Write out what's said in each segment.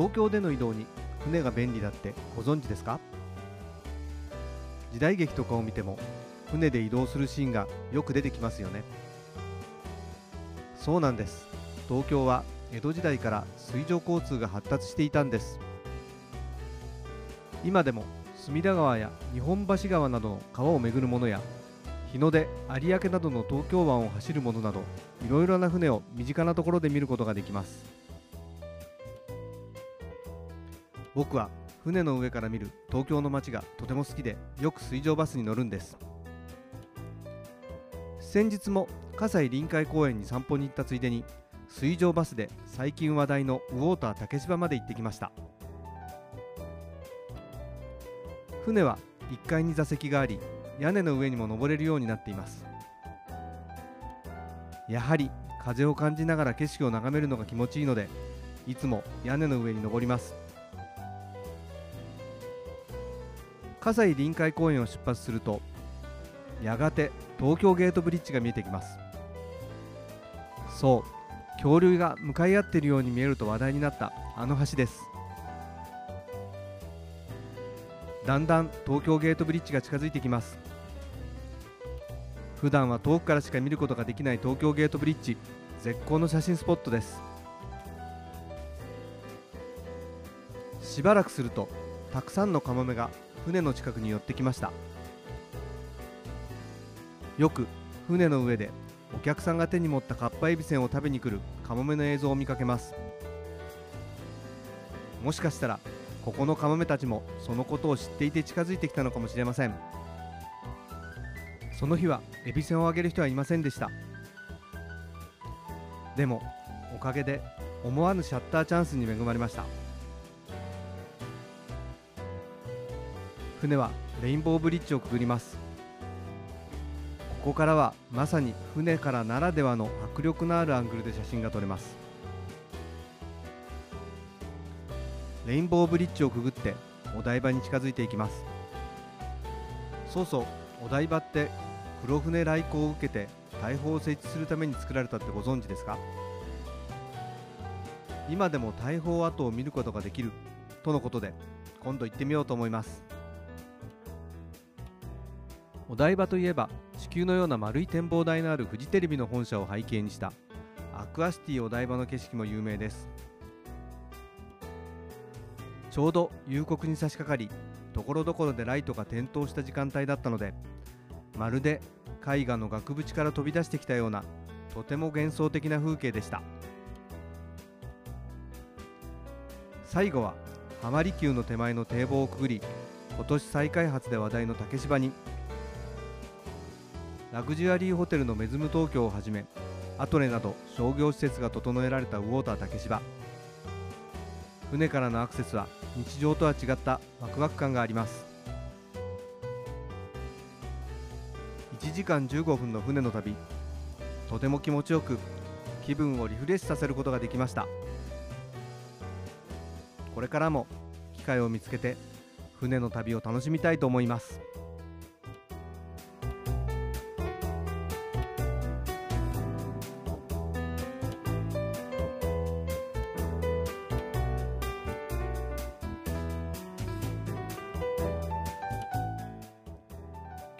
東京での移動に船が便利だってご存知ですか？時代劇とかを見ても船で移動するシーンがよく出てきますよね。そうなんです。東京は江戸時代から水上交通が発達していたんです。今でも隅田川や日本橋川などの川を巡るものや日の出有明などの東京湾を走るものなどいろいろな船を身近なところで見ることができます。僕は船の上から見る東京の街がとても好きでよく水上バスに乗るんです。先日も葛西臨海公園に散歩に行ったついでに水上バスで最近話題のウォーター竹芝まで行ってきました。船は1階に座席があり屋根の上にも登れるようになっています。やはり風を感じながら景色を眺めるのが気持ちいいのでいつも屋根の上に登ります。葛西臨海公園を出発するとやがて東京ゲートブリッジが見えてきます。そう恐竜が向かい合っているように見えると話題になったあの橋です。だんだん東京ゲートブリッジが近づいてきます。普段は遠くからしか見ることができない東京ゲートブリッジ絶好の写真スポットです。しばらくするとたくさんのカモメが船の近くに寄ってきました。よく船の上でお客さんが手に持ったかっぱえびせんを食べに来るカモメの映像を見かけます。もしかしたらここのカモメたちもそのことを知っていて近づいてきたのかもしれません。その日はエビせんをあげる人はいませんでした。でもおかげで思わぬシャッターチャンスに恵まれました。船はレインボーブリッジをくぐります。ここからはまさに船からならではの迫力のあるアングルで写真が撮れます。レインボーブリッジをくぐってお台場に近づいていきます。そうそうお台場って黒船来航を受けて大砲を設置するために作られたってご存知ですか？今でも大砲跡を見ることができるとのことで今度行ってみようと思います。お台場といえば地球のような丸い展望台のあるフジテレビの本社を背景にしたアクアシティお台場の景色も有名です。ちょうど夕刻に差し掛かりところどころでライトが点灯した時間帯だったのでまるで絵画の額縁から飛び出してきたようなとても幻想的な風景でした。最後は浜離宮の手前の堤防をくぐり今年再開発で話題の竹芝にラグジュアリーホテルのメズム東京をはじめアトレなど商業施設が整えられたウォーター竹芝。船からのアクセスは日常とは違ったワクワク感があります。1時間15分の船の旅。とても気持ちよく気分をリフレッシュさせることができました。これからも機会を見つけて船の旅を楽しみたいと思います。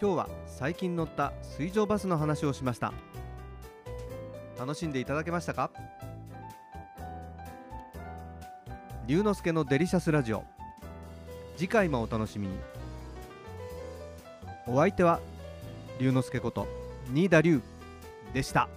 今日は最近乗った水上バスの話をしました。楽しんでいただけましたか？龍之介のデリシャスラジオ。次回もお楽しみに。お相手は龍之介こと新田龍でした。